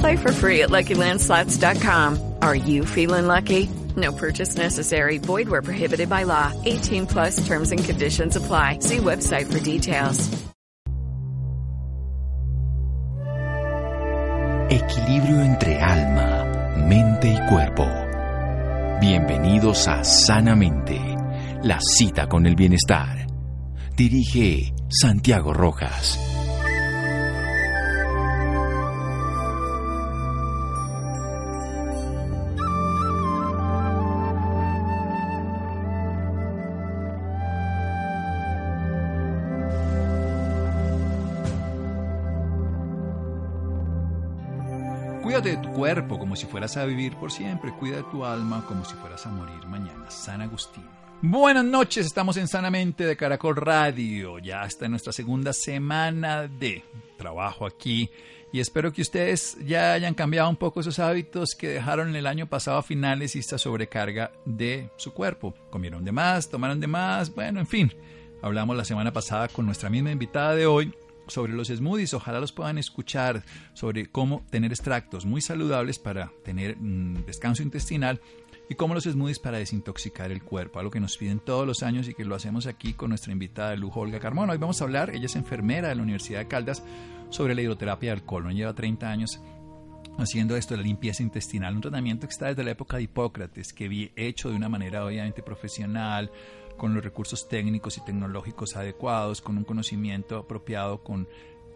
Play for free at LuckyLandSlots.com. Are you feeling lucky? No purchase necessary. Void where prohibited by law. 18 plus terms and conditions apply. See website for details. Equilibrio entre alma, mente y cuerpo. Bienvenidos a Sanamente, la cita con el bienestar. Dirige Santiago Rojas. Cuídate de tu cuerpo como si fueras a vivir por siempre. Cuida de tu alma como si fueras a morir mañana. San Agustín. Buenas noches, estamos en Sanamente de Caracol Radio. Ya está en nuestra segunda semana de trabajo aquí. Y espero que ustedes ya hayan cambiado un poco esos hábitos que dejaron el año pasado a finales y esta sobrecarga de su cuerpo. Comieron de más, tomaron de más, bueno, en fin. Hablamos la semana pasada con nuestra misma invitada de hoy sobre los smoothies. Ojalá los puedan escuchar sobre cómo tener extractos muy saludables para tener mm, descanso intestinal y cómo los smoothies para desintoxicar el cuerpo, algo que nos piden todos los años y que lo hacemos aquí con nuestra invitada de lujo Olga Carmona. Hoy vamos a hablar, ella es enfermera de la Universidad de Caldas, sobre la hidroterapia del colon. Lleva 30 años haciendo esto, la limpieza intestinal, un tratamiento que está desde la época de Hipócrates, que vi hecho de una manera obviamente profesional, con los recursos técnicos y tecnológicos adecuados, con un conocimiento apropiado, con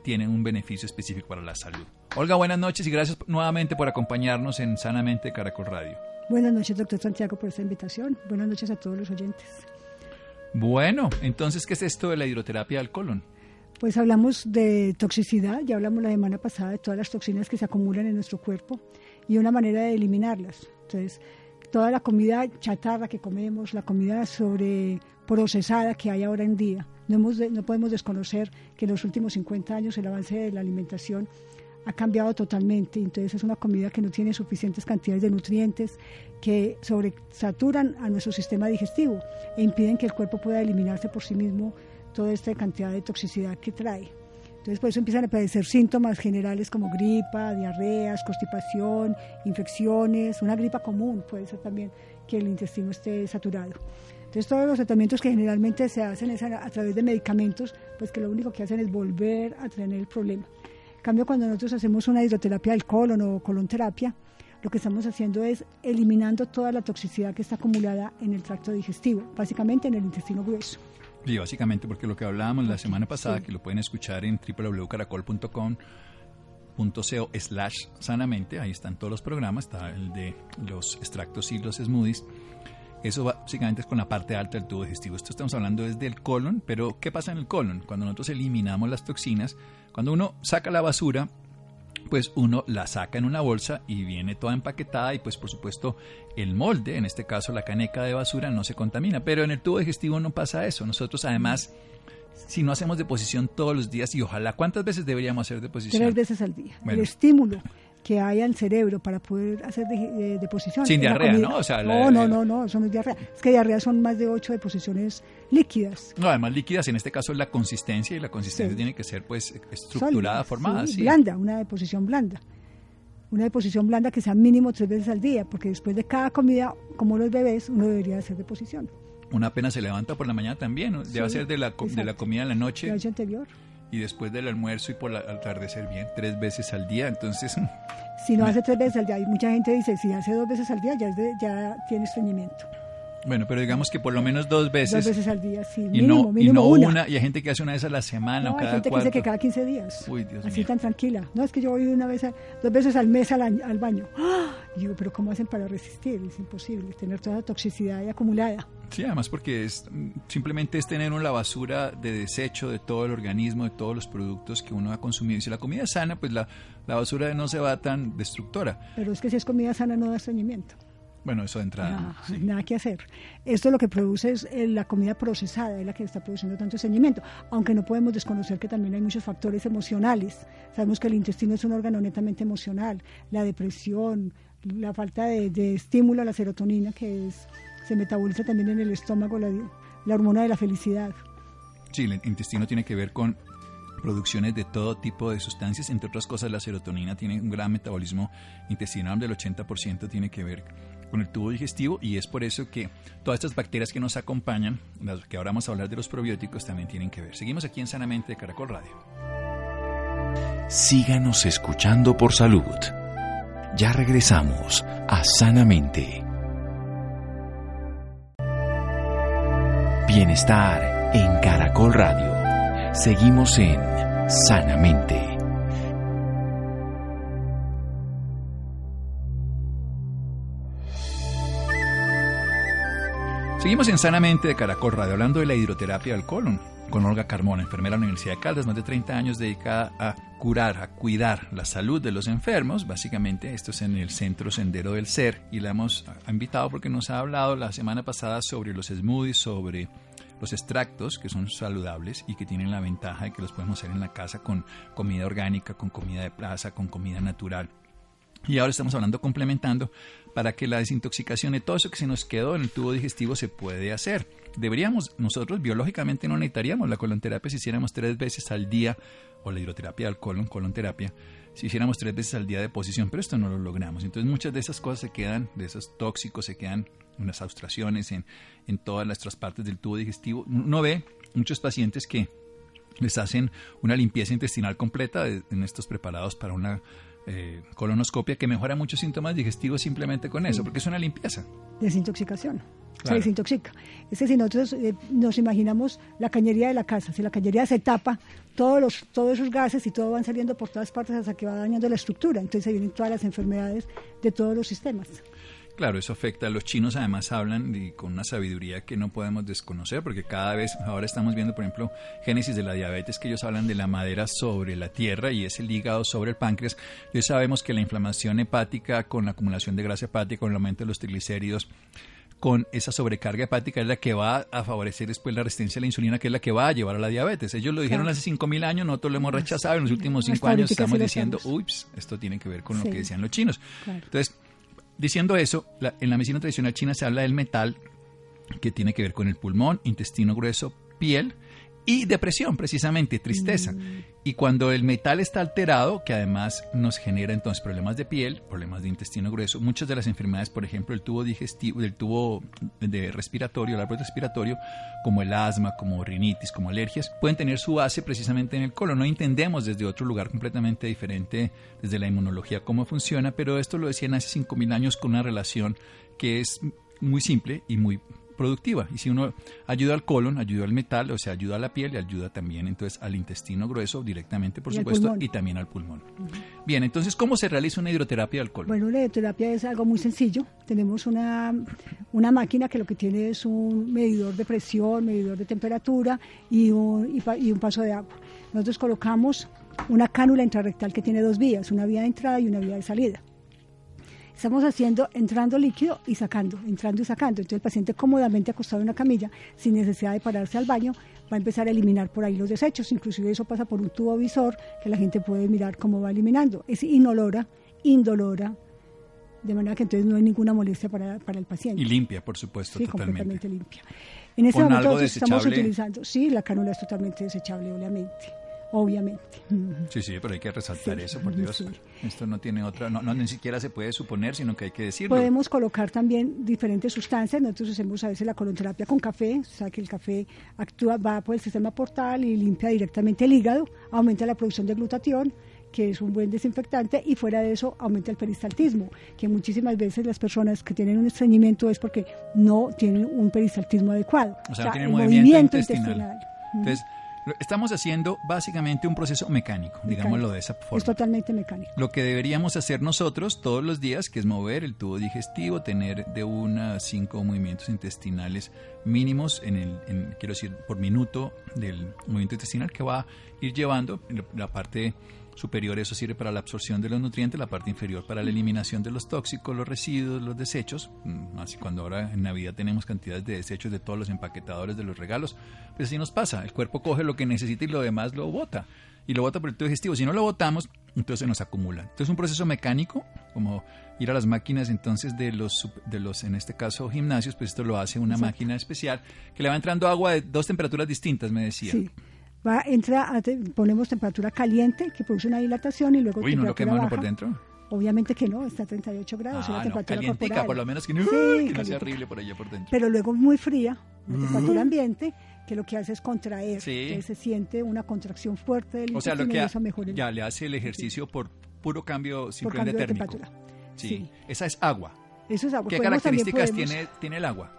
tienen un beneficio específico para la salud. Olga, buenas noches y gracias nuevamente por acompañarnos en Sanamente Caracol Radio. Buenas noches, doctor Santiago, por esta invitación. Buenas noches a todos los oyentes. Bueno, entonces, ¿qué es esto de la hidroterapia del colon? Pues hablamos de toxicidad, ya hablamos la semana pasada de todas las toxinas que se acumulan en nuestro cuerpo y una manera de eliminarlas. Entonces, toda la comida chatarra que comemos, la comida sobreprocesada que hay ahora en día. No, hemos no podemos desconocer que en los últimos 50 años el avance de la alimentación ha cambiado totalmente. Entonces es una comida que no tiene suficientes cantidades de nutrientes, que sobresaturan a nuestro sistema digestivo e impiden que el cuerpo pueda eliminarse por sí mismo toda esta cantidad de toxicidad que trae. Entonces, por eso empiezan a aparecer síntomas generales como gripa, diarreas, constipación, infecciones, una gripa común puede ser también que el intestino esté saturado. Entonces, todos los tratamientos que generalmente se hacen es a, través de medicamentos, pues que lo único que hacen es volver a tener el problema. En cambio, cuando nosotros hacemos una hidroterapia del colon o colonterapia, lo que estamos haciendo es eliminando toda la toxicidad que está acumulada en el tracto digestivo, básicamente en el intestino grueso. Sí, básicamente porque lo que hablábamos la semana pasada, que lo pueden escuchar en www.caracol.com.co slash sanamente, ahí están todos los programas, está el de los extractos y los smoothies. Eso básicamente es con la parte alta del tubo digestivo. Esto estamos hablando desde el colon, pero ¿qué pasa en el colon? Cuando nosotros eliminamos las toxinas, cuando uno saca la basura, pues uno la saca en una bolsa y viene toda empaquetada y pues por supuesto el molde, en este caso la caneca de basura, no se contamina. Pero en el tubo digestivo no pasa eso. Nosotros además, si no hacemos deposición todos los días y ojalá, ¿cuántas veces deberíamos hacer deposición? Tres veces al día. El estímulo que haya el cerebro para poder hacer de, deposición. Sin diarrea, ¿no? no, no, no, no, eso no es diarrea. Es que diarrea son más de ocho deposiciones líquidas. No, además líquidas, en este caso es la consistencia y la consistencia tiene que ser pues estructurada, formada. Sí, blanda, una deposición blanda. Una deposición blanda que sea mínimo tres veces al día, porque después de cada comida, como los bebés, uno debería hacer deposición. Una pena se levanta por la mañana también, ¿no? debe ser de la, de la comida en la noche. La noche anterior y después del almuerzo y por el atardecer bien, tres veces al día, entonces... Si no hace tres veces al día, y mucha gente dice, si hace dos veces al día ya, ya tiene estreñimiento. Bueno, pero digamos que por lo menos dos veces. Dos veces al día, sí. Y Mínimo, no, y no una. una. Y hay gente que hace una vez a la semana No, o hay cada gente que dice que cada 15 días. Uy, Dios Así mío. tan tranquila. No, es que yo voy una vez, a- dos veces al mes al, año- al baño. ¡Ah! Y digo, pero ¿cómo hacen para resistir? Es imposible tener toda la toxicidad ahí acumulada. Sí, además porque es simplemente es tener una la basura de desecho de todo el organismo, de todos los productos que uno ha consumido. Y si la comida es sana, pues la, la basura no se va tan destructora. Pero es que si es comida sana no da estreñimiento. Bueno, eso de entrada. Ah, sí. Nada que hacer. Esto lo que produce es eh, la comida procesada, es la que está produciendo tanto estreñimiento. Aunque no podemos desconocer que también hay muchos factores emocionales. Sabemos que el intestino es un órgano netamente emocional. La depresión, la falta de, de estímulo a la serotonina, que es, se metaboliza también en el estómago, la, la hormona de la felicidad. Sí, el intestino tiene que ver con producciones de todo tipo de sustancias, entre otras cosas la serotonina tiene un gran metabolismo intestinal, del 80% tiene que ver con el tubo digestivo y es por eso que todas estas bacterias que nos acompañan, las que ahora vamos a hablar de los probióticos, también tienen que ver. Seguimos aquí en Sanamente de Caracol Radio. Síganos escuchando por salud. Ya regresamos a Sanamente. Bienestar en Caracol Radio. Seguimos en Sanamente. Seguimos en Sanamente de Caracol Radio, hablando de la hidroterapia del colon, con Olga Carmona, enfermera de la Universidad de Caldas, más de 30 años dedicada a curar, a cuidar la salud de los enfermos. Básicamente, esto es en el Centro Sendero del Ser y la hemos invitado porque nos ha hablado la semana pasada sobre los smoothies, sobre los extractos que son saludables y que tienen la ventaja de que los podemos hacer en la casa con comida orgánica, con comida de plaza, con comida natural. Y ahora estamos hablando complementando para que la desintoxicación de todo eso que se nos quedó en el tubo digestivo se puede hacer. Deberíamos, nosotros biológicamente no necesitaríamos la colonterapia si hiciéramos tres veces al día, o la hidroterapia del colon, colonterapia, si hiciéramos tres veces al día de posición, pero esto no lo logramos. Entonces muchas de esas cosas se quedan, de esos tóxicos se quedan en las en, en todas nuestras partes del tubo digestivo. Uno ve muchos pacientes que les hacen una limpieza intestinal completa en estos preparados para una eh, colonoscopia que mejora muchos síntomas digestivos simplemente con eso, porque es una limpieza. Desintoxicación. Se Claro. desintoxica. Es que si nosotros eh, nos imaginamos la cañería de la casa, si la cañería se tapa, todos, los, todos esos gases y todo van saliendo por todas partes hasta que va dañando la estructura. Entonces se vienen todas las enfermedades de todos los sistemas. Claro, eso afecta. Los chinos además hablan y con una sabiduría que no podemos desconocer, porque cada vez, ahora estamos viendo, por ejemplo, Génesis de la diabetes, que ellos hablan de la madera sobre la tierra y es el hígado sobre el páncreas. Hoy sabemos que la inflamación hepática con la acumulación de grasa hepática, con el aumento de los triglicéridos, con esa sobrecarga hepática es la que va a favorecer después la resistencia a la insulina, que es la que va a llevar a la diabetes. Ellos lo dijeron Claro. hace 5.000 años, nosotros lo hemos rechazado. En los últimos Hasta 5 años estamos diciendo, ups, esto tiene que ver con lo que decían los chinos. Claro. Entonces, diciendo eso, en la medicina tradicional china se habla del metal, que tiene que ver con el pulmón, intestino grueso, piel y depresión, precisamente, tristeza. Y cuando el metal está alterado, que además nos genera entonces problemas de piel, problemas de intestino grueso, muchas de las enfermedades, por ejemplo, el tubo digestivo, del tubo de respiratorio, el árbol respiratorio, como el asma, como rinitis, como alergias, pueden tener su base precisamente en el colon. No entendemos desde otro lugar completamente diferente, desde la inmunología, cómo funciona, pero esto lo decían hace 5.000 años con una relación que es muy simple y muy productiva. Y si uno ayuda al colon, ayuda al metal, o sea, ayuda a la piel y ayuda también entonces al intestino grueso directamente, por Y supuesto, y también al pulmón. Bien, entonces, ¿cómo se realiza una hidroterapia del colon? Bueno, la hidroterapia es algo muy sencillo. Tenemos una, una máquina que lo que tiene es un medidor de presión, medidor de temperatura y un, y, pa- y un paso de agua. Nosotros colocamos una cánula intrarrectal que tiene dos vías, una vía de entrada y una vía de salida. Estamos haciendo entrando líquido y sacando, entrando y sacando. Entonces el paciente cómodamente acostado en una camilla, sin necesidad de pararse al baño, va a empezar a eliminar por ahí los desechos. Inclusive eso pasa por un tubo visor que la gente puede mirar cómo va eliminando. Es inolora, indolora, de manera que entonces no hay ninguna molestia para, para el paciente. Y limpia, por supuesto, Sí, totalmente. completamente limpia. En este ¿Con momento estamos utilizando, sí, la cánula es totalmente desechable, obviamente, obviamente. Sí, sí, pero hay que resaltar Sí, eso, por Dios. sí. Esto no tiene otra, no, no ni siquiera se puede suponer, sino que hay que decirlo. Podemos colocar también diferentes sustancias. Nosotros hacemos a veces la colonterapia con café, o sea que el café actúa, va por el sistema portal y limpia directamente el hígado, aumenta la producción de glutatión, que es un buen desinfectante, y fuera de eso aumenta el peristaltismo, que muchísimas veces las personas que tienen un estreñimiento es porque no tienen un peristaltismo adecuado. O sea, no tienen movimiento, intestinal. Entonces, Estamos haciendo básicamente un proceso mecánico, digámoslo de esa forma. Es totalmente mecánico. Lo que deberíamos hacer nosotros todos los días, que es mover el tubo digestivo, tener de una a cinco movimientos intestinales mínimos, en el, quiero decir, por minuto del movimiento intestinal que va a ir llevando la parte superior eso sirve para la absorción de los nutrientes, la parte inferior para la eliminación de los tóxicos, los residuos, los desechos. Mm, así cuando ahora en Navidad tenemos cantidades de desechos de todos los empaquetadores de los regalos, pues así nos pasa. El cuerpo coge lo que necesita y lo demás lo bota. Y lo bota por el tubo digestivo. Si no lo botamos, entonces se nos acumula. Entonces es un proceso mecánico, como ir a las máquinas entonces de los, de los en este caso gimnasios, pues esto lo hace una máquina especial que le va entrando agua de dos temperaturas distintas, me decía. Sí va entra ponemos temperatura caliente que produce una dilatación y luego Uy, ¿no lo quema por dentro? Obviamente que no, está a 38 grados, es la ah, temperatura no, corporal. por lo menos que no, sí, que no sea horrible por allá por dentro. Pero luego muy fría, la temperatura ambiente, que lo que hace es contraer, que se siente una contracción fuerte del O sea, lo que ya le hace el ejercicio por puro cambio simplemente de térmico. Sí. esa es agua. Eso es agua. ¿Qué características tiene, tiene el agua?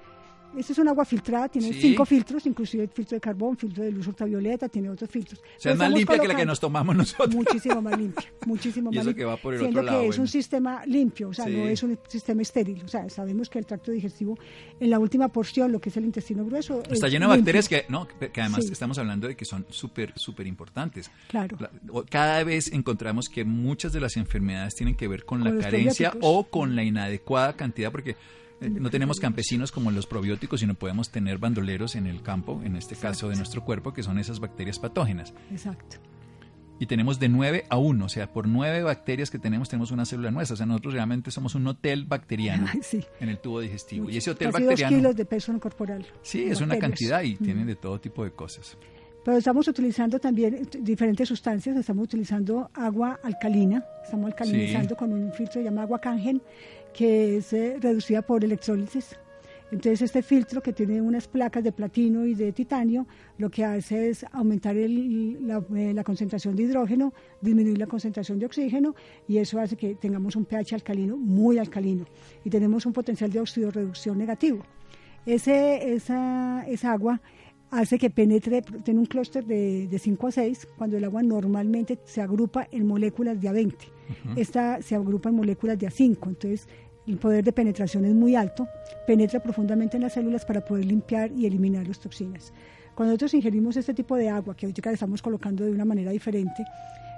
Esta es un agua filtrada, tiene cinco filtros, inclusive filtro de carbón, filtro de luz ultravioleta, tiene otros filtros. O sea, es más limpia que la que nos tomamos nosotros. Muchísimo más limpia, muchísimo y más eso que va por el otro lado, que es un sistema limpio, o sea, no es un sistema estéril. O sea, sabemos que el tracto digestivo, en la última porción, lo que es el intestino grueso... Está lleno de bacterias que, no, que además estamos hablando de que son súper, súper importantes. Claro. Cada vez encontramos que muchas de las enfermedades tienen que ver con, con la carencia o con la inadecuada cantidad, porque no tenemos campesinos como los probióticos, sino podemos tener bandoleros en el campo, en este caso de nuestro cuerpo, que son esas bacterias patógenas. Exacto. Y tenemos de 9 a 1, o sea, por 9 bacterias que tenemos, tenemos una célula nuestra. O sea, nosotros realmente somos un hotel bacteriano en el tubo digestivo. y ese hotel Casi bacteriano. kilos de peso corporal. Sí, es una cantidad y tiene de todo tipo de cosas. Pero estamos utilizando también diferentes sustancias, estamos utilizando agua alcalina, estamos alcalinizando con un filtro llamado agua cangen, que es eh, reducida por electrólisis. Entonces este filtro que tiene unas placas de platino y de titanio, lo que hace es aumentar la, eh, la, concentración de hidrógeno, disminuir la concentración de oxígeno y eso hace que tengamos un pH alcalino muy alcalino y tenemos un potencial de oxidorreducción negativo. Ese, esa, esa agua hace que penetre, tiene un clúster de, de 5 a 6, cuando el agua normalmente se agrupa en moléculas de A20. Esta se agrupa en moléculas de A5, entonces el poder de penetración es muy alto, penetra profundamente en las células para poder limpiar y eliminar las toxinas. Cuando nosotros ingerimos este tipo de agua, que ahorita estamos colocando de una manera diferente,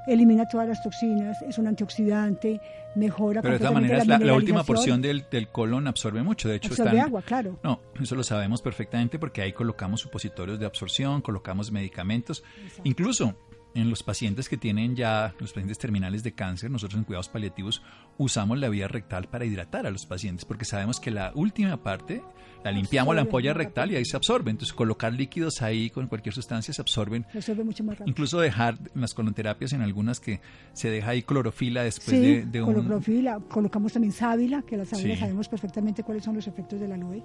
elimina todas las toxinas, es un antioxidante, mejora. Pero de todas maneras, la, la, última porción del, del, colon absorbe mucho. De hecho, absorbe agua, claro. No, eso lo sabemos perfectamente porque ahí colocamos supositorios de absorción, colocamos medicamentos. Incluso en los pacientes que tienen ya, los pacientes terminales de cáncer, nosotros en cuidados paliativos usamos la vía rectal para hidratar a los pacientes, porque sabemos que la última parte la limpiamos la ampolla rectal y ahí se absorbe. Entonces, colocar líquidos ahí con cualquier sustancia se absorben. Absorbe mucho más rápido. Incluso dejar en las colonoterapias, en algunas que se deja ahí clorofila después de, de un. Clorofila. Colocamos también sábila, que la sábila sabemos perfectamente cuáles son los efectos de la aloe.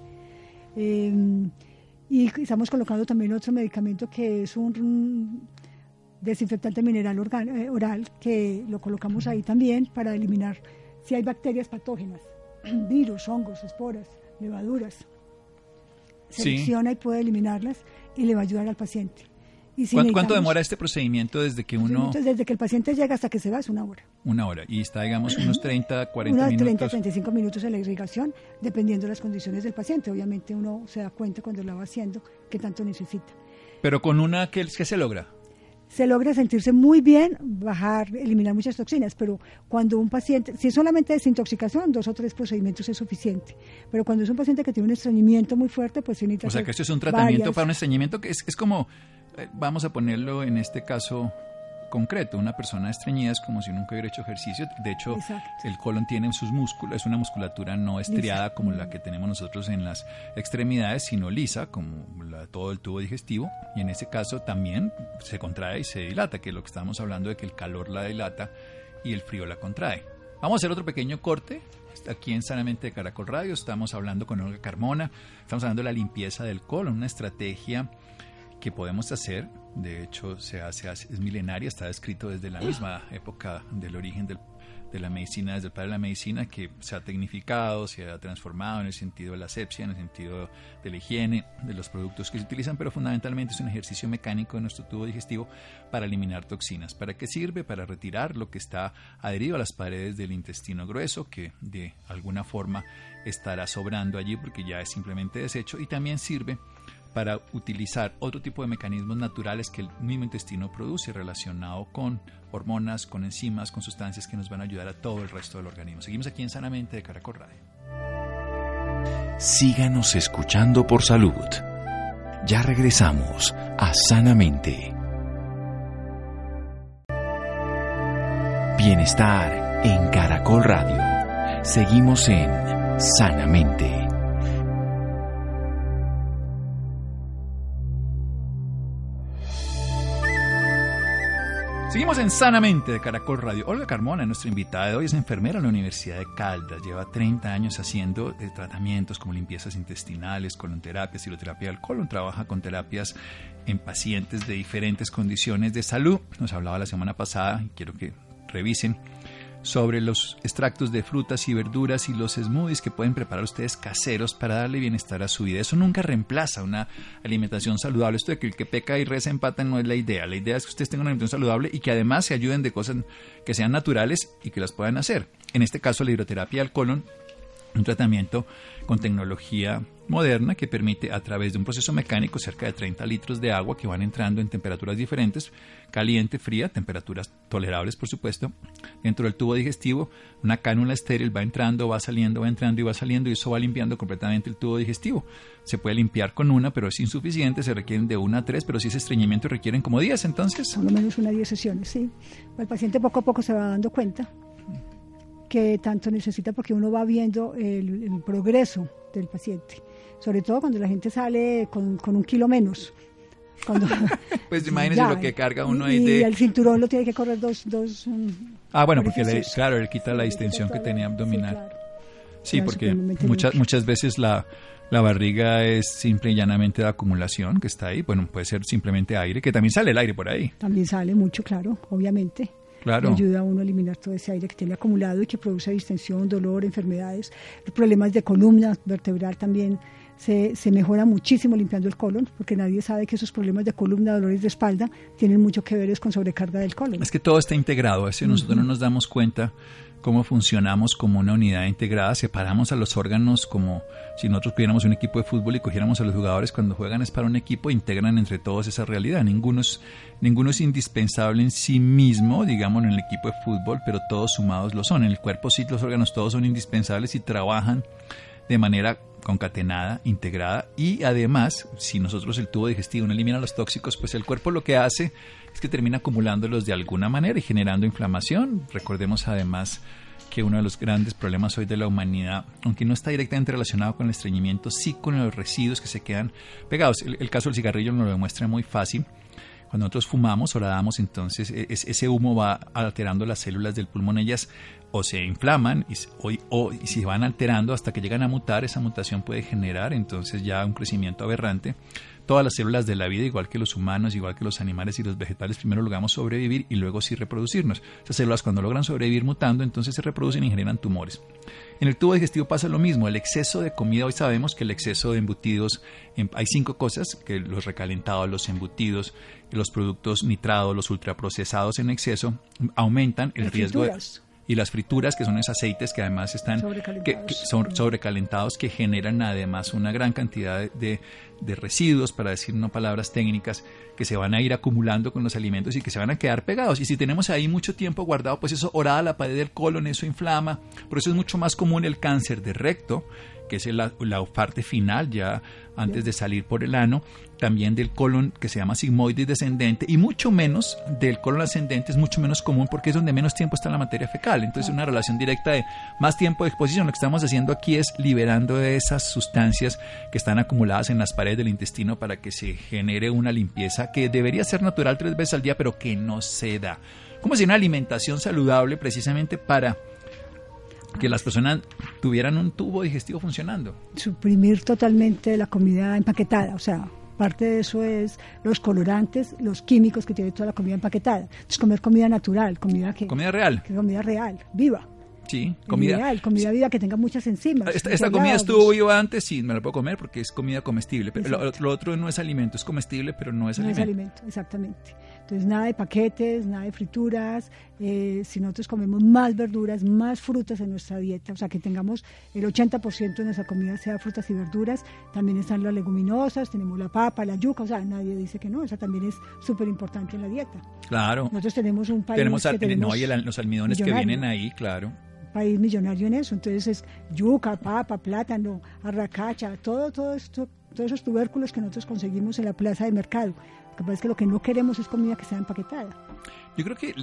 Eh, y estamos colocando también otro medicamento que es un desinfectante mineral eh, oral que lo colocamos ahí también para eliminar si hay bacterias patógenas, virus, hongos, esporas, levaduras. Selecciona y puede eliminarlas y le va a ayudar al paciente. Y ¿Cuánto, demora este procedimiento desde que uno... desde que el paciente llega hasta que se va es una hora. Una hora. Y está, digamos, unos 30, 40 unos minutos. 30, 35 minutos en la irrigación, dependiendo de las condiciones del paciente. Obviamente uno se da cuenta cuando lo va haciendo qué tanto necesita. Pero con una, ¿qué, qué se logra? Se logra sentirse muy bien, bajar, eliminar muchas toxinas, pero cuando un paciente, si es solamente desintoxicación, dos o tres procedimientos es suficiente, pero cuando es un paciente que tiene un estreñimiento muy fuerte, pues se necesita... O sea que esto es un tratamiento para un estreñimiento que es, es como, eh, vamos a ponerlo en este caso, concreto. Una persona estreñida es como si nunca hubiera hecho ejercicio. De hecho, el colon tiene sus músculos, es una musculatura no estriada como la que tenemos nosotros en las extremidades, sino lisa, como todo el tubo digestivo. Y en ese caso también se contrae y se dilata, que es lo que estamos hablando de que el calor la dilata y el frío la contrae. Vamos a hacer otro pequeño corte. Aquí en Sanamente de Caracol Radio estamos hablando con Olga Carmona, estamos hablando de la limpieza del colon, una estrategia que podemos hacer. De hecho, se hace, es milenaria, está descrito desde la misma época del origen del de la medicina, desde el padre de la medicina, que se ha tecnificado, se ha transformado en el sentido de la asepsia, en el sentido de la higiene, de los productos que se utilizan, pero fundamentalmente es un ejercicio mecánico de nuestro tubo digestivo para eliminar toxinas. ¿Para qué sirve? Para retirar lo que está adherido a las paredes del intestino grueso, que de alguna forma estará sobrando allí porque ya es simplemente desecho, y también sirve para utilizar otro tipo de mecanismos naturales que el mismo intestino produce relacionado con hormonas, con enzimas, con sustancias que nos van a ayudar a todo el resto del organismo. Seguimos aquí en Sanamente de Caracol Radio. Síganos escuchando por salud. Ya regresamos a Sanamente. Bienestar en Caracol Radio. Seguimos en Sanamente. Seguimos en Sanamente de Caracol Radio. Olga Carmona, nuestra invitada de hoy, es enfermera en la Universidad de Caldas. Lleva 30 años haciendo eh, tratamientos como limpiezas intestinales, colonterapia, ciroterapia del colon. Trabaja con terapias en pacientes de diferentes condiciones de salud. Nos hablaba la semana pasada y quiero que revisen sobre los extractos de frutas y verduras y los smoothies que pueden preparar ustedes caseros para darle bienestar a su vida. Eso nunca reemplaza una alimentación saludable. Esto de que el que peca y reza empata no es la idea. La idea es que ustedes tengan una alimentación saludable y que además se ayuden de cosas que sean naturales y que las puedan hacer. En este caso, la hidroterapia del colon un tratamiento con tecnología moderna que permite a través de un proceso mecánico cerca de 30 litros de agua que van entrando en temperaturas diferentes, caliente, fría, temperaturas tolerables por supuesto, dentro del tubo digestivo, una cánula estéril va entrando, va saliendo, va entrando y va saliendo y eso va limpiando completamente el tubo digestivo. Se puede limpiar con una, pero es insuficiente, se requieren de una a tres, pero si es estreñimiento requieren como 10 entonces. Por lo menos una 10 sesiones, sí. El paciente poco a poco se va dando cuenta que tanto necesita porque uno va viendo el, progreso del paciente, sobre todo cuando la gente sale con, un kilo menos. Cuando, pues imagínese lo que carga uno ahí y, de... Y el cinturón lo tiene que correr dos... dos ah, bueno, porque claro, él quita la distensión que tenía abdominal. Sí, porque muchas, muchas veces la, la barriga es simple y llanamente de acumulación que está ahí. Bueno, puede ser simplemente aire, que también sale el aire por ahí. También sale mucho, claro, obviamente. Claro. ayuda a uno a eliminar todo ese aire que tiene acumulado y que produce distensión, dolor, enfermedades, problemas de columna vertebral también. Se, se, mejora muchísimo limpiando el colon, porque nadie sabe que esos problemas de columna, dolores de espalda, tienen mucho que ver con sobrecarga del colon. Es que todo está integrado, eso nosotros no nos damos cuenta cómo funcionamos como una unidad integrada, separamos a los órganos como si nosotros tuviéramos un equipo de fútbol y cogiéramos a los jugadores cuando juegan es para un equipo, integran entre todos esa realidad. Ninguno es, ninguno es indispensable en sí mismo, digamos, en el equipo de fútbol, pero todos sumados lo son. En el cuerpo sí los órganos todos son indispensables y trabajan de manera concatenada, integrada y además, si nosotros el tubo digestivo no elimina los tóxicos, pues el cuerpo lo que hace es que termina acumulándolos de alguna manera y generando inflamación. Recordemos además que uno de los grandes problemas hoy de la humanidad, aunque no está directamente relacionado con el estreñimiento, sí con los residuos que se quedan pegados. El, caso del cigarrillo nos lo demuestra muy fácil. Cuando nosotros fumamos o la damos, entonces e, ese humo va alterando las células del pulmón, ellas o se inflaman y, o, o y se van alterando hasta que llegan a mutar, esa mutación puede generar entonces ya un crecimiento aberrante todas las células de la vida, igual que los humanos, igual que los animales y los vegetales, primero logramos sobrevivir y luego sí reproducirnos. Esas células cuando logran sobrevivir mutando, entonces se reproducen y generan tumores. En el tubo digestivo pasa lo mismo, el exceso de comida, hoy sabemos que el exceso de embutidos, em, hay cinco cosas, que los recalentados, los embutidos, los productos nitrados, los ultraprocesados en exceso, aumentan el riesgo de y las frituras, que son esos aceites que además están que, son sobrecalentados, que generan además una gran cantidad de, de, residuos, para decir no palabras técnicas, que se van a ir acumulando con los alimentos y que se van a quedar pegados. Y si tenemos ahí mucho tiempo guardado, pues eso orada la pared del colon, eso inflama. Por eso es mucho más común el cáncer de recto, que es la, la parte final ya antes de salir por el ano, también del colon que se llama sigmoides descendente y mucho menos del colon ascendente es mucho menos común porque es donde menos tiempo está la materia fecal. Entonces una relación directa de más tiempo de exposición. Lo que estamos haciendo aquí es liberando esas sustancias que están acumuladas en las paredes del intestino para que se genere una limpieza que debería ser natural tres veces al día pero que no se da. Como si una alimentación saludable precisamente para que las personas tuvieran un tubo digestivo funcionando. Suprimir totalmente la comida empaquetada, o sea, Parte de eso es los colorantes, los químicos que tiene toda la comida empaquetada. Entonces, comer comida natural, comida que... Comida real. Que comida real, viva. Sí, comida. Comida viva que tenga muchas enzimas. Esta, comida estuvo viva antes, sí, me la puedo comer porque es comida comestible. Pero lo, otro no es alimento, es comestible, pero no es alimento. No es alimento, exactamente. Entonces, nada de paquetes, nada de frituras. Eh, si nosotros comemos más verduras, más frutas en nuestra dieta, o sea, que tengamos el 80% de nuestra comida sea frutas y verduras, también están las leguminosas, tenemos la papa, la yuca, o sea, nadie dice que no, esa también es súper importante en la dieta. Claro. Nosotros tenemos un país. Tenemos, que tenemos no, y los almidones que vienen ahí, claro país millonario en eso. Entonces es yuca, papa, plátano, arracacha, todo, todo esto, todos esos tubérculos que nosotros conseguimos en la plaza de mercado. Lo que pasa es que lo que no queremos es comida que sea empaquetada. Yo creo que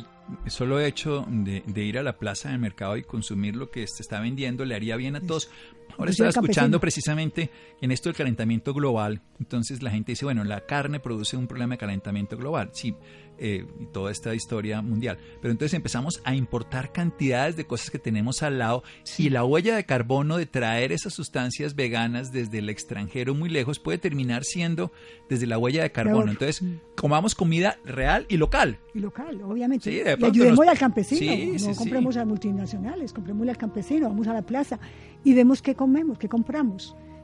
solo el hecho de, ir a la plaza de mercado y consumir lo que se está vendiendo le haría bien a todos. Ahora estaba escuchando precisamente en esto del calentamiento global. Entonces la gente dice, bueno, la carne produce un problema de calentamiento global. Sí, eh, y toda esta historia mundial. Pero entonces empezamos a importar cantidades de cosas que tenemos al lado y la huella de carbono de traer esas sustancias veganas desde el extranjero muy lejos puede terminar siendo desde la huella de carbono. Entonces, comamos comida real y local. Y local, obviamente. y ayudemos al campesino, no compremos a multinacionales, compremos al campesino, vamos a la plaza y vemos qué comemos, qué compramos.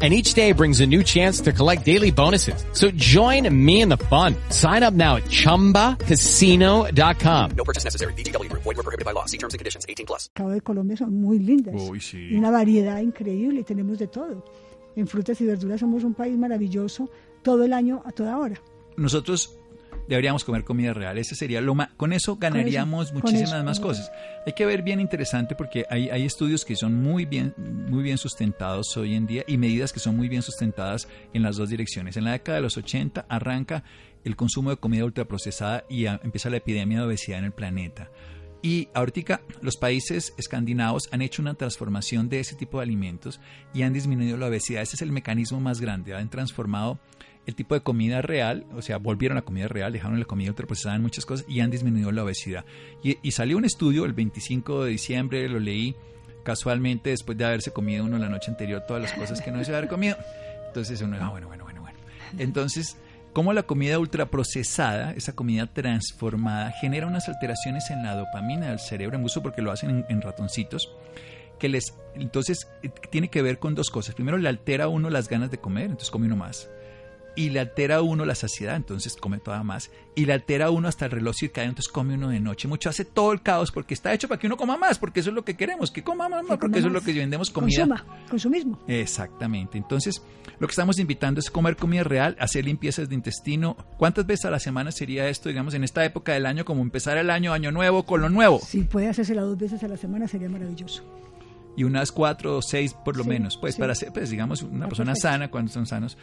and each day brings a new chance to collect daily bonuses. So join me in the fun. Sign up now at ChumbaCasino.com. No purchase necessary. BGW. Void were prohibited by law. See terms and conditions. 18 plus. de Colombia son muy lindas. Uy, sí. Y una variedad increíble. Tenemos de todo. En frutas y verduras somos un país maravilloso todo el año, a toda hora. Nosotros deberíamos comer comida real. Ese sería lo más. Con eso ganaríamos muchísimas más cosas. Hay que ver bien interesante porque hay, hay estudios que son muy bien, muy bien sustentados hoy en día y medidas que son muy bien sustentadas en las dos direcciones. En la década de los 80 arranca el consumo de comida ultraprocesada y empieza la epidemia de obesidad en el planeta. Y ahorita los países escandinavos han hecho una transformación de ese tipo de alimentos y han disminuido la obesidad. Ese es el mecanismo más grande. Han transformado el tipo de comida real, o sea, volvieron a la comida real, dejaron la comida ultraprocesada en muchas cosas y han disminuido la obesidad. Y, salió un estudio el 25 de diciembre, lo leí casualmente después de haberse comido uno la noche anterior todas las cosas que no se haber comido. Entonces uno, ah, bueno, bueno, bueno, bueno. Entonces, como la comida ultraprocesada, esa comida transformada, genera unas alteraciones en la dopamina del cerebro, en uso porque lo hacen en, en ratoncitos, que les, entonces, eh, tiene que ver con dos cosas. Primero, le altera a uno las ganas de comer, entonces come uno más y le altera a uno la saciedad, entonces come toda más, y le altera a uno hasta el reloj circadiano, entonces come uno de noche. Mucho hace todo el caos porque está hecho para que uno coma más, porque eso es lo que queremos, que coma más, porque eso es lo que vendemos comida. Consuma, consumismo. Exactamente. Entonces, lo que estamos invitando es comer comida real, hacer limpiezas de intestino. ¿Cuántas veces a la semana sería esto, digamos, en esta época del año, como empezar el año, año nuevo, con lo nuevo? Si puede hacerse dos veces a la semana, sería maravilloso y unas cuatro o seis por lo menos, pues para ser, pues digamos, una persona sana cuando son sanos,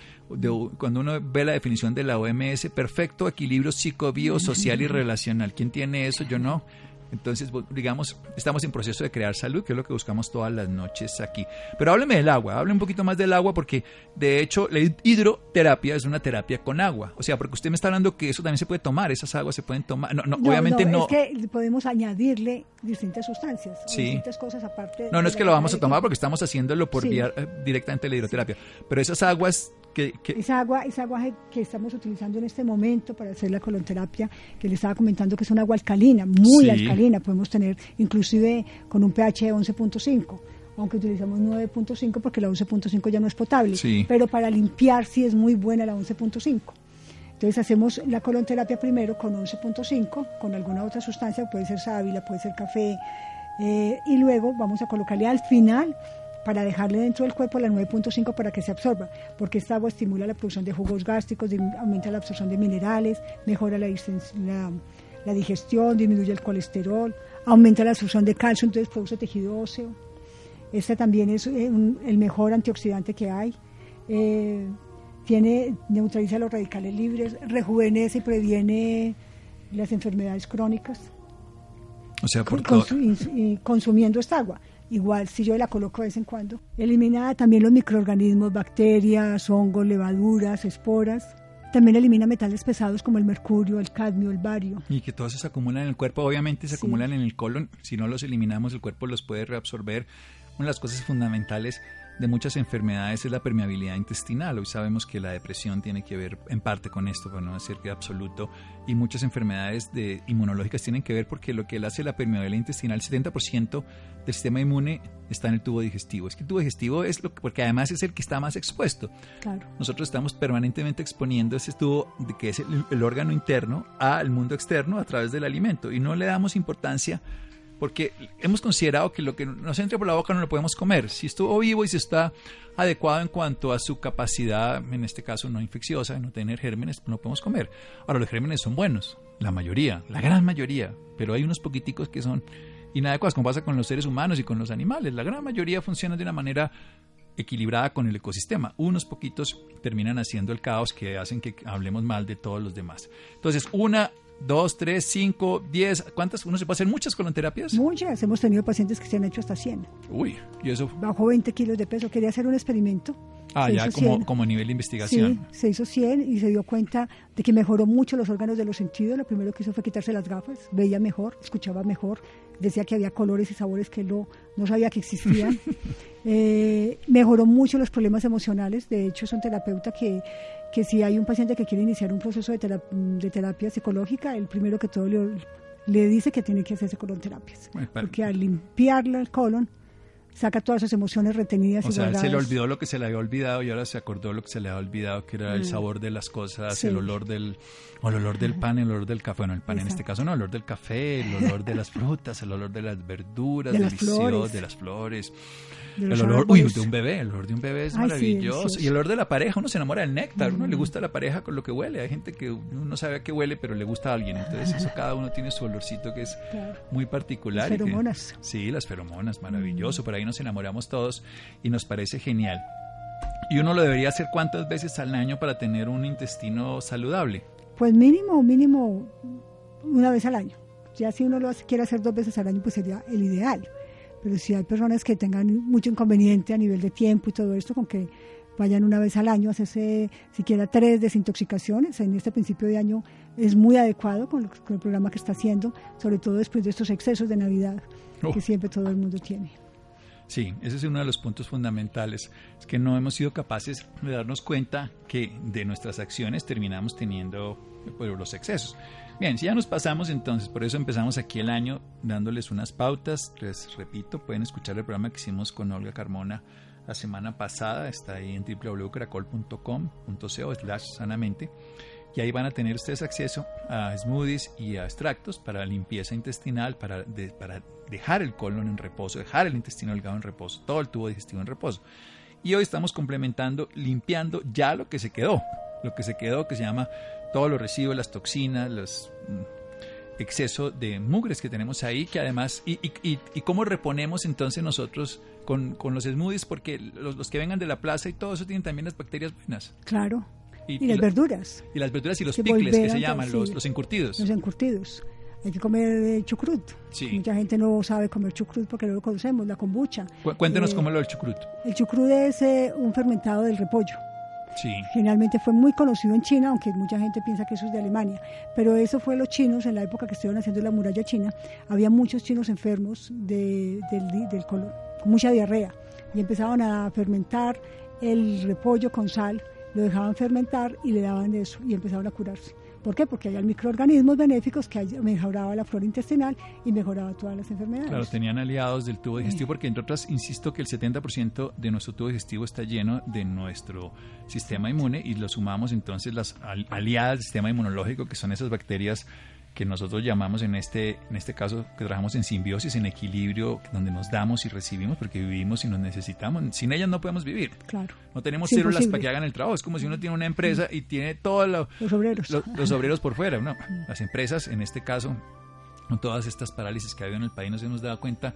cuando uno ve la definición de la OMS, perfecto equilibrio psicobiosocial y relacional. ¿Quién tiene eso? Yo no. Entonces, digamos, estamos en proceso de crear salud, que es lo que buscamos todas las noches aquí. Pero hábleme del agua, hable un poquito más del agua, porque de hecho la hidroterapia es una terapia con agua. O sea, porque usted me está hablando que eso también se puede tomar, esas aguas se pueden tomar. No, no, obviamente no. Es que podemos añadirle distintas sustancias, distintas cosas aparte. No, no es que lo vamos a tomar porque estamos haciéndolo por vía eh, directamente la hidroterapia. Pero esas aguas esa agua, esa agua que estamos utilizando en este momento para hacer la colonterapia, que le estaba comentando que es una agua alcalina, muy alcalina, podemos tener inclusive con un pH de 11.5 aunque utilizamos 9.5 porque la 11.5 ya no es potable, pero para limpiar sí es muy buena la 11.5. Entonces hacemos la colonterapia primero con 11.5, con alguna otra sustancia, puede ser sábila, puede ser café, eh, y luego vamos a colocarle al final para dejarle dentro del cuerpo la 9.5 para que se absorba, porque esta agua estimula la producción de jugos gástricos, aumenta la absorción de minerales, mejora la, la, digestión, disminuye el colesterol, aumenta la absorción de calcio, entonces produce tejido óseo. Este también es eh, el mejor antioxidante que hay. Eh, tiene, neutraliza los radicales libres, rejuvenece y previene las enfermedades crónicas. O sea, por todo. consu- consumiendo esta agua. Igual si yo la coloco de vez en cuando. Elimina también los microorganismos, bacterias, hongos, levaduras, esporas. También elimina metales pesados como el mercurio, el cadmio, el bario. Y que todos se acumulan en el cuerpo, obviamente se Sí. acumulan en el colon, si no los eliminamos el cuerpo los puede reabsorber. Una de las cosas fundamentales de muchas enfermedades es la permeabilidad intestinal. Hoy sabemos que la depresión tiene que ver en parte con esto, para no decir que absoluto, y muchas enfermedades de, inmunológicas tienen que ver porque lo que hace la permeabilidad intestinal, el 70% del sistema inmune está en el tubo digestivo. Es que el tubo digestivo es lo que, porque además es el que está más expuesto. Claro. Nosotros estamos permanentemente exponiendo ese tubo, que es el, el órgano interno, al mundo externo a través del alimento y no le damos importancia porque hemos considerado que lo que nos entre por la boca no lo podemos comer. Si estuvo vivo y si está adecuado en cuanto a su capacidad, en este caso no infecciosa, de no tener gérmenes, no podemos comer. Ahora, los gérmenes son buenos, la mayoría, la gran mayoría, pero hay unos poquiticos que son inadecuados, como pasa con los seres humanos y con los animales. La gran mayoría funciona de una manera equilibrada con el ecosistema. Unos poquitos terminan haciendo el caos que hacen que hablemos mal de todos los demás. Entonces, una, dos, tres, cinco, diez, ¿cuántas? ¿Uno se puede hacer muchas colonterapias? Muchas. Hemos tenido pacientes que se han hecho hasta 100. Uy, y eso, Bajó 20 kilos de peso. Quería hacer un experimento. ah, Se ya como, 100. como nivel de investigación. Sí, se hizo 100 y se dio cuenta de que mejoró mucho los órganos de los sentidos. Lo primero que hizo fue quitarse las gafas, veía mejor, escuchaba mejor, decía que había colores y sabores que no, no sabía que existían. Eh, mejoró mucho los problemas emocionales. De hecho, es un terapeuta que, que si hay un paciente que quiere iniciar un proceso de, tera- de terapia psicológica, el primero que todo le, le dice que tiene que hacerse colonterapias. Pa- Porque al limpiarle el colon, saca todas esas emociones retenidas O y sea, él se le guardadas. olvidó lo que se le había olvidado y ahora se acordó lo que se le había olvidado, que era el sabor de las cosas, Mm. Sí. el olor del, o el olor del pan, el olor del café. Bueno, el pan en este Exacto. caso no, el olor del café, el olor de las frutas, el olor de las verduras, De las flores. de las flores. de El olor uy, de un bebé, el olor de un bebé es Ay, sí, maravilloso. y el olor de la pareja, uno se enamora del néctar, uno le Mm. gusta la pareja con lo que huele. Hay gente que uno no sabe a qué huele, pero le gusta a alguien. Entonces, eso cada uno tiene su olorcito que es Claro. muy particular. Las que- feromonas. Mm. sí, las feromonas, maravilloso. Por ahí nos enamoramos todos y nos parece genial. Y uno lo debería hacer cuántas veces al año para tener un intestino saludable. Pues mínimo, mínimo una vez al año. Ya si uno lo quiere hacer dos veces al año, pues sería el ideal. Pero si hay personas que tengan mucho inconveniente a nivel de tiempo y todo esto, con que vayan una vez al año a hacerse siquiera tres desintoxicaciones en este principio de año es muy adecuado con, lo- con el programa que está haciendo, sobre todo después de estos excesos de Navidad Oh. que siempre todo el mundo tiene. Sí, ese es uno de los puntos fundamentales. Es que no hemos sido capaces de darnos cuenta que de nuestras acciones terminamos teniendo pues, los excesos. Bien, si ya nos pasamos entonces, por eso empezamos aquí el año dándoles unas pautas. Les repito, pueden escuchar el programa que hicimos con Olga Carmona la semana pasada. Está ahí en www.caracol.com.co slash sanamente. Y ahí van a tener ustedes acceso a smoothies y a extractos para limpieza intestinal, para, para dejar el colon en reposo, dejar el intestino delgado en reposo, todo el tubo digestivo en reposo. Y hoy estamos complementando, limpiando ya lo que se quedó, lo que se quedó que se llama todos los residuos, las toxinas, los mm, exceso de mugres que tenemos ahí, que además, y cómo reponemos entonces nosotros con, con los smoothies, porque los, los que vengan de la plaza y todo eso tienen también las bacterias buenas. Claro. Y- Y, y las la- verduras, y las verduras y los Que picles que se llaman, los, los encurtidos. los encurtidos. Hay que comer eh, chucrut. Sí. Mucha gente no sabe comer chucrut porque no lo conocemos, la kombucha. Cu- Cuéntenos Eh, cómo es lo del chucrut. El chucrut es eh, un fermentado del repollo. Sí. Generalmente fue muy conocido en China, aunque mucha gente piensa que eso es de Alemania. Pero eso fue los chinos en la época que estuvieron haciendo la muralla china. Había muchos chinos enfermos de- del, del colon, con mucha diarrea. Y empezaban a fermentar el repollo con sal, lo dejaban fermentar y le daban eso y empezaron a curarse. ¿Por qué? Porque había microorganismos benéficos que mejoraba la flora intestinal y mejoraba todas las enfermedades. Claro, tenían aliados del tubo digestivo porque entre otras, insisto que el 70% de nuestro tubo digestivo está lleno de nuestro sistema inmune y lo sumamos entonces las al- aliadas del sistema inmunológico que son esas bacterias que nosotros llamamos en este, en este caso que trabajamos en simbiosis, en equilibrio, donde nos damos y recibimos porque vivimos y nos necesitamos. Sin ellas no podemos vivir. Claro. No tenemos Es células imposible. para que hagan el trabajo. Es como si uno tiene una empresa y tiene todos lo- Los obreros. lo- los obreros por fuera. No, las empresas, en este caso, con todas estas parálisis que ha habido en el país, nos hemos dado cuenta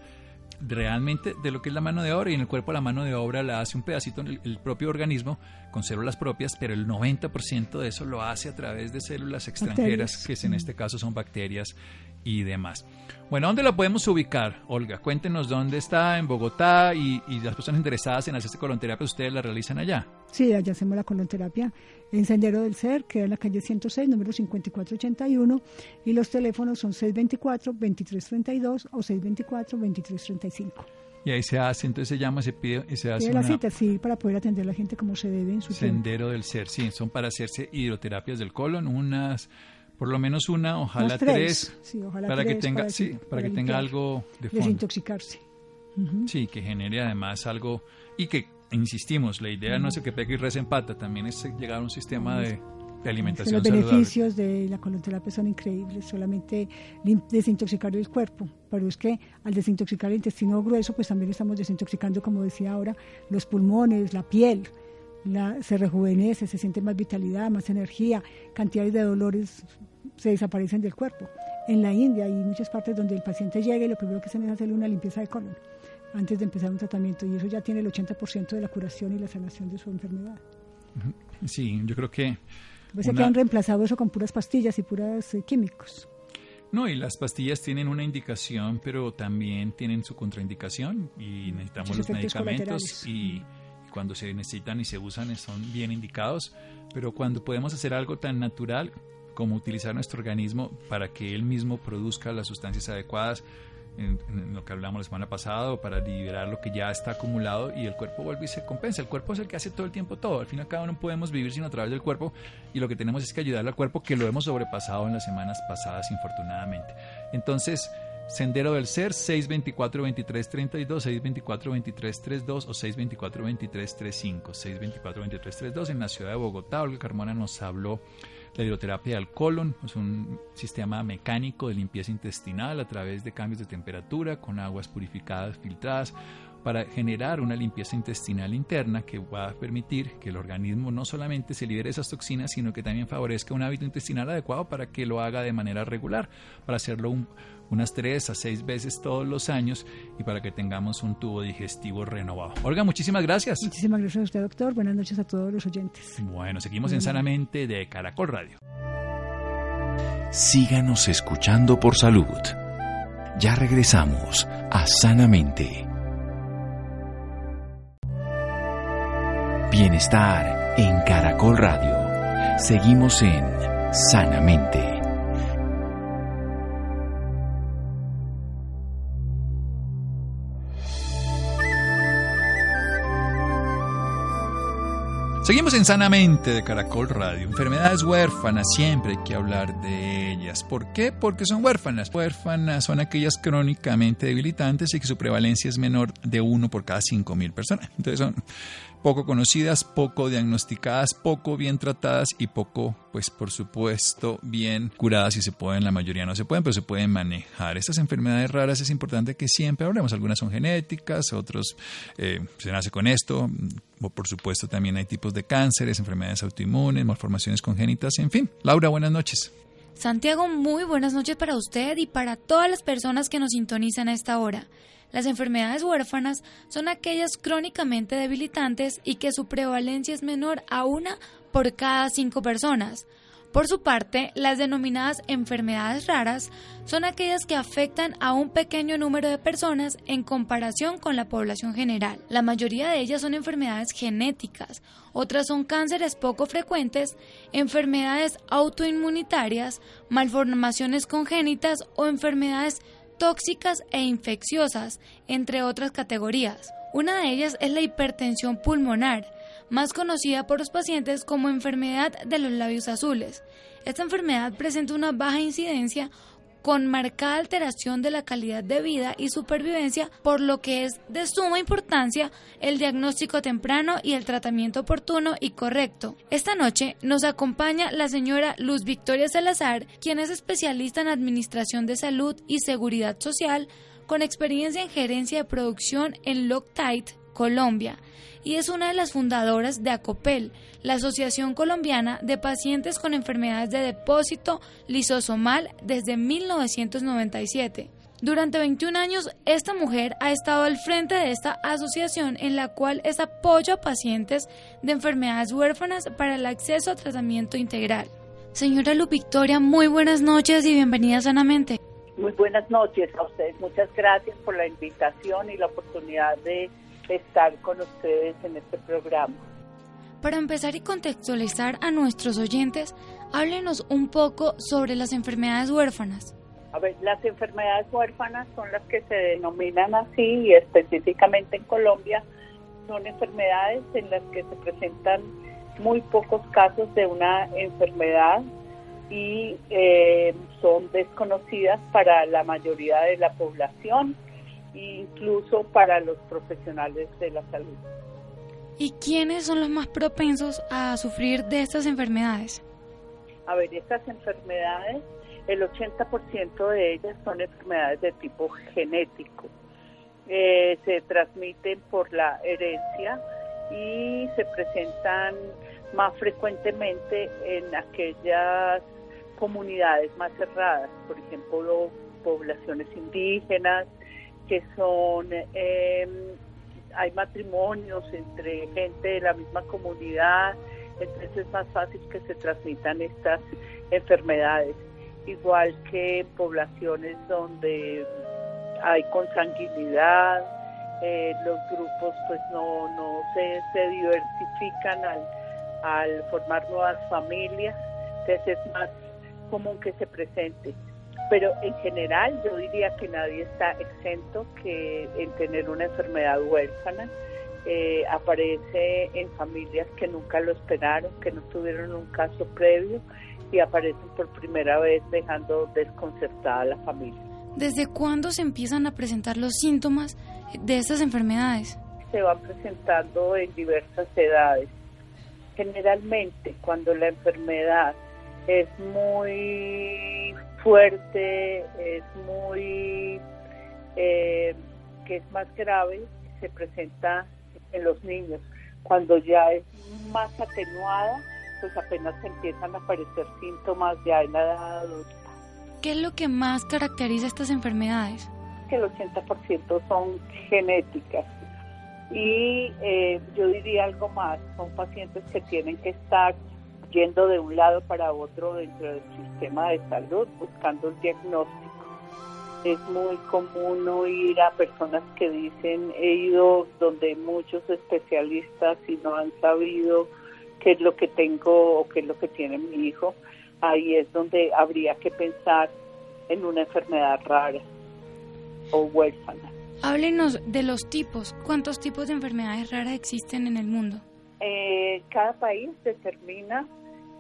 realmente de lo que es la mano de obra y en el cuerpo la mano de obra la hace un pedacito en el, el propio organismo con células propias, pero el 90% de eso lo hace a través de células extranjeras, Bacterias. que es en este caso son bacterias y demás. Bueno, ¿dónde lo podemos ubicar, Olga? Cuéntenos dónde está, en Bogotá, y, las personas interesadas en hacerse colonterapia, ¿ustedes la realizan allá? Sí, allá hacemos la colonterapia en Sendero del Ser, que es la calle 106, número 5481, y los teléfonos son 624-2332 o 624-2335. Y ahí se hace, entonces se llama, se pide y se hace la cita, sí, para poder atender a la gente como se debe en su Sendero del Ser, sí, son para hacerse hidroterapias del colon, unas por lo menos una, ojalá tres, para que tenga, sí, para, que tenga algo de fondo. Desintoxicarse. Sí, que genere además algo y que insistimos, la idea no es que pegue y reza empata, también es llegar a un sistema de, alimentación Los beneficios de la colonterapia son increíbles, solamente desintoxicar el cuerpo, pero es que al desintoxicar el intestino grueso, pues también estamos desintoxicando, como decía ahora, los pulmones, la piel, se rejuvenece, se siente más vitalidad, más energía, cantidades de dolores se desaparecen del cuerpo. En la India hay muchas partes donde el paciente llega y lo primero que se hace es hacerle una limpieza de colon antes de empezar un tratamiento y eso ya tiene el 80% de la curación y la sanación de su enfermedad. Sí, yo creo que... Pues se han reemplazado eso con puras pastillas y puras eh, químicos. No, y las pastillas tienen una indicación, pero también tienen su contraindicación y necesitamos los medicamentos y cuando se necesitan y se usan son bien indicados, pero cuando podemos hacer algo tan natural como utilizar nuestro organismo para que él mismo produzca las sustancias adecuadas, en, lo que hablamos la semana pasada, para liberar lo que ya está acumulado y el cuerpo vuelve y se compensa. El cuerpo es el que hace todo el tiempo todo. Al final cada uno podemos vivir sino a través del cuerpo y lo que tenemos es que ayudarle al cuerpo que lo hemos sobrepasado en las semanas pasadas, infortunadamente. Entonces, Sendero del Ser, 624-2332, 624-2332 o 624-2335, 624-2332 en la ciudad de Bogotá. Olga Carmona nos habló la hidroterapia del colon es un sistema mecánico de limpieza intestinal a través de cambios de temperatura con aguas purificadas, filtradas, para generar una limpieza intestinal interna que va a permitir que el organismo no solamente se libere esas toxinas, sino que también favorezca un hábito intestinal adecuado para que lo haga de manera regular, para hacerlo unas tres a seis veces todos los años y para que tengamos un tubo digestivo renovado. Olga, muchísimas gracias. Muchísimas gracias a usted, doctor. Buenas noches a todos los oyentes. Bueno, seguimos en Sanamente de Caracol Radio. Síganos escuchando por salud. Ya regresamos a Sanamente. Bienestar en Caracol Radio. Seguimos en Sanamente. Seguimos en Sanamente de Caracol Radio. Enfermedades huérfanas, siempre hay que hablar de ellas. ¿Por qué? Porque son huérfanas. Huérfanas son aquellas crónicamente debilitantes y que su prevalencia es menor de uno por cada cinco mil personas. Entonces son poco conocidas, poco diagnosticadas, poco bien tratadas y poco, pues por supuesto, bien curadas si se pueden, la mayoría no se pueden, pero se pueden manejar. Estas enfermedades raras es importante que siempre hablemos, algunas son genéticas, otros eh, se nace con esto, por supuesto también hay tipos de cánceres, enfermedades autoinmunes, malformaciones congénitas, en fin. Laura, buenas noches. Santiago, muy buenas noches para usted y para todas las personas que nos sintonizan a esta hora. Las enfermedades huérfanas son aquellas crónicamente debilitantes y que su prevalencia es menor a una por cada cinco personas. Por su parte, las denominadas enfermedades raras son aquellas que afectan a un pequeño número de personas en comparación con la población general. La mayoría de ellas son enfermedades genéticas, otras son cánceres poco frecuentes, enfermedades autoinmunitarias, malformaciones congénitas o enfermedades tóxicas e infecciosas, entre otras categorías. Una de ellas es la hipertensión pulmonar, más conocida por los pacientes como enfermedad de los labios azules. Esta enfermedad presenta una baja incidencia con marcada alteración de la calidad de vida y supervivencia, por lo que es de suma importancia el diagnóstico temprano y el tratamiento oportuno y correcto. Esta noche nos acompaña la señora Luz Victoria Salazar, quien es especialista en Administración de Salud y Seguridad Social, con experiencia en gerencia de producción en Loctite, Colombia y es una de las fundadoras de ACOPEL, la Asociación Colombiana de Pacientes con Enfermedades de Depósito Lisosomal desde 1997. Durante 21 años, esta mujer ha estado al frente de esta asociación en la cual es apoyo a pacientes de enfermedades huérfanas para el acceso a tratamiento integral. Señora Lu Victoria, muy buenas noches y bienvenida sanamente. Muy buenas noches a ustedes. Muchas gracias por la invitación y la oportunidad de estar con ustedes en este programa. Para empezar y contextualizar a nuestros oyentes, háblenos un poco sobre las enfermedades huérfanas. A ver, las enfermedades huérfanas son las que se denominan así y específicamente en Colombia son enfermedades en las que se presentan muy pocos casos de una enfermedad y eh, son desconocidas para la mayoría de la población, incluso para los profesionales de la salud. ¿Y quiénes son los más propensos a sufrir de estas enfermedades? A ver, estas enfermedades, el 80% de ellas son enfermedades de tipo genético. Eh, se transmiten por la herencia y se presentan más frecuentemente en aquellas comunidades más cerradas, por ejemplo, poblaciones indígenas, que son, em, hay matrimonios entre gente de la misma comunidad, entonces es más fácil que se transmitan estas enfermedades, igual que poblaciones donde hay consanguinidad, eh, los grupos pues no, no se, se diversifican al formar nuevas familias, entonces es más común que se presente. Pero en general yo diría que nadie está exento que en tener una enfermedad huérfana. Eh, aparece en familias que nunca lo esperaron, que no tuvieron un caso previo y aparecen por primera vez dejando desconcertada a la familia. ¿Desde cuándo se empiezan a presentar los síntomas de estas enfermedades? Se van presentando en diversas edades. Generalmente cuando la enfermedad es muy fuerte, es muy, eh, que es más grave, se presenta en los niños. Cuando ya es más atenuada, pues apenas empiezan a aparecer síntomas ya en la edad adulta. ¿Qué es lo que más caracteriza estas enfermedades? Que el 80% son genéticas. Y eh, yo diría algo más, son pacientes que tienen que estar yendo de un lado para otro dentro del sistema de salud buscando un diagnóstico. Es muy común oír a personas que dicen he ido donde muchos especialistas y no han sabido qué es lo que tengo o qué es lo que tiene mi hijo. Ahí es donde habría que pensar en una enfermedad rara o huérfana. Háblenos de los tipos. ¿Cuántos tipos de enfermedades raras existen en el mundo? Eh, cada país determina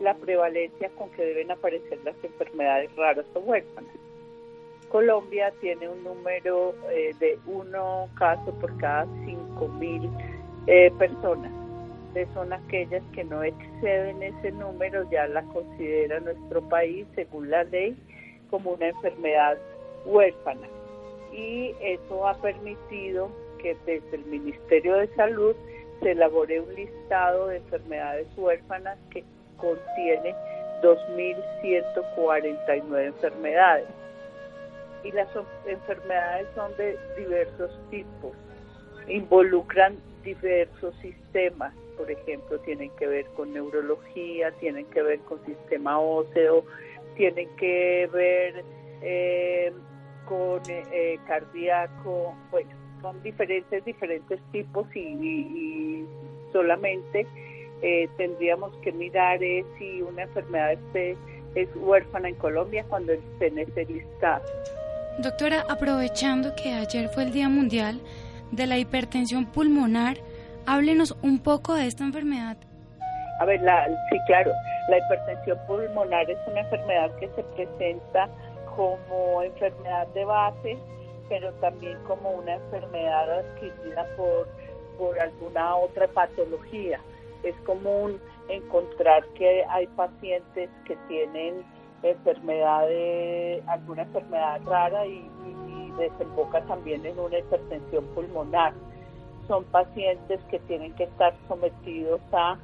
la prevalencia con que deben aparecer las enfermedades raras o huérfanas. Colombia tiene un número eh, de uno caso por cada 5.000 eh, personas. son aquellas que no exceden ese número, ya la considera nuestro país, según la ley, como una enfermedad huérfana. Y eso ha permitido que desde el Ministerio de Salud se elabore un listado de enfermedades huérfanas que contiene 2.149 enfermedades. Y las enfermedades son de diversos tipos, involucran diversos sistemas, por ejemplo, tienen que ver con neurología, tienen que ver con sistema óseo, tienen que ver eh, con eh, cardíaco, bueno, son diferentes, diferentes tipos y solamente eh, tendríamos que mirar si una enfermedad es huérfana en Colombia cuando en ese listado. Doctora, aprovechando que ayer fue el Día Mundial de la Hipertensión Pulmonar, háblenos un poco de esta enfermedad. A ver, la, sí, claro, la hipertensión pulmonar es una enfermedad que se presenta como enfermedad de base, pero también como una enfermedad adquirida por, por alguna otra patología es común encontrar que hay pacientes que tienen enfermedades, alguna enfermedad rara y, desemboca también en una hipertensión pulmonar. Son pacientes que tienen que estar sometidos a,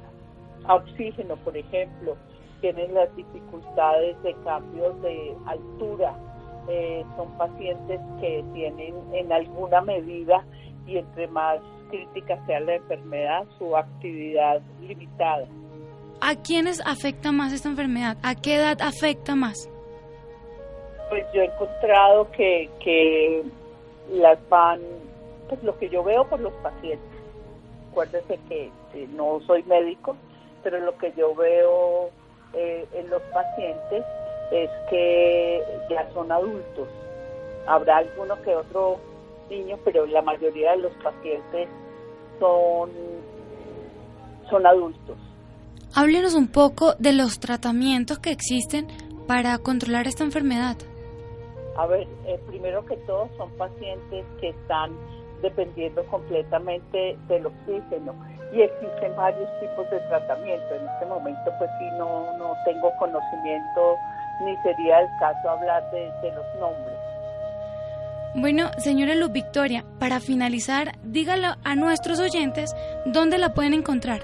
oxígeno, por ejemplo, tienen las dificultades de cambios de altura, eh, son pacientes que tienen en alguna medida y entre más crítica sea la enfermedad, su actividad limitada. ¿A quiénes afecta más esta enfermedad? ¿A qué edad afecta más? Pues yo he encontrado que, que las van, pues lo que yo veo por los pacientes. Acuérdense que, no soy médico, pero lo que yo veo eh, en los pacientes es que ya son adultos. Habrá alguno que otro niño, pero la mayoría de los pacientes son, son adultos. Háblenos un poco de los tratamientos que existen para controlar esta enfermedad. A ver, eh, primero que todo son pacientes que están dependiendo completamente del oxígeno y existen varios tipos de tratamiento. En este momento pues sí no, no tengo conocimiento ni sería el caso hablar de, de los nombres. Bueno, señora Luz Victoria, para finalizar, dígalo a nuestros oyentes dónde la pueden encontrar.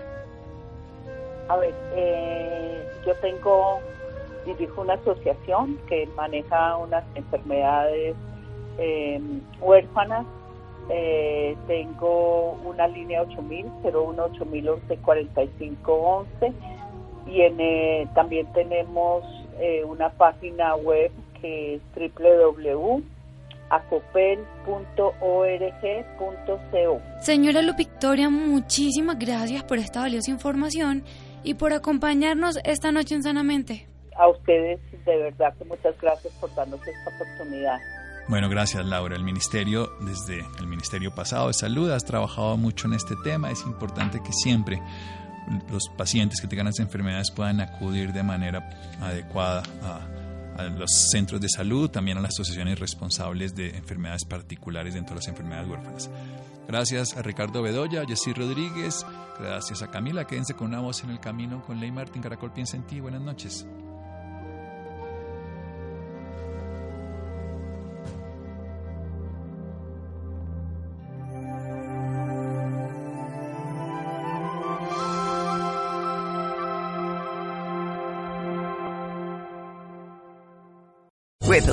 A ver, eh, yo tengo, dirijo una asociación que maneja unas enfermedades eh, huérfanas. Eh, tengo una línea 8000, 01 8011 4511 y en, también tenemos una página web que es www.acopel.org.co. Señora Luz Victoria, muchísimas gracias por esta valiosa información y por acompañarnos esta noche en Sanamente. A ustedes, de verdad, que muchas gracias por darnos esta oportunidad. Bueno, gracias Laura. El Ministerio, desde el Ministerio pasado de Salud, has trabajado mucho en este tema. Es importante que siempre los pacientes que tengan las enfermedades puedan acudir de manera adecuada a, a, los centros de salud, también a las asociaciones responsables de enfermedades particulares dentro de las enfermedades huérfanas. Gracias a Ricardo Bedoya, a Jessy Rodríguez, gracias a Camila. Quédense con una voz en el camino con Ley Martín. Caracol piensa en ti. Buenas noches.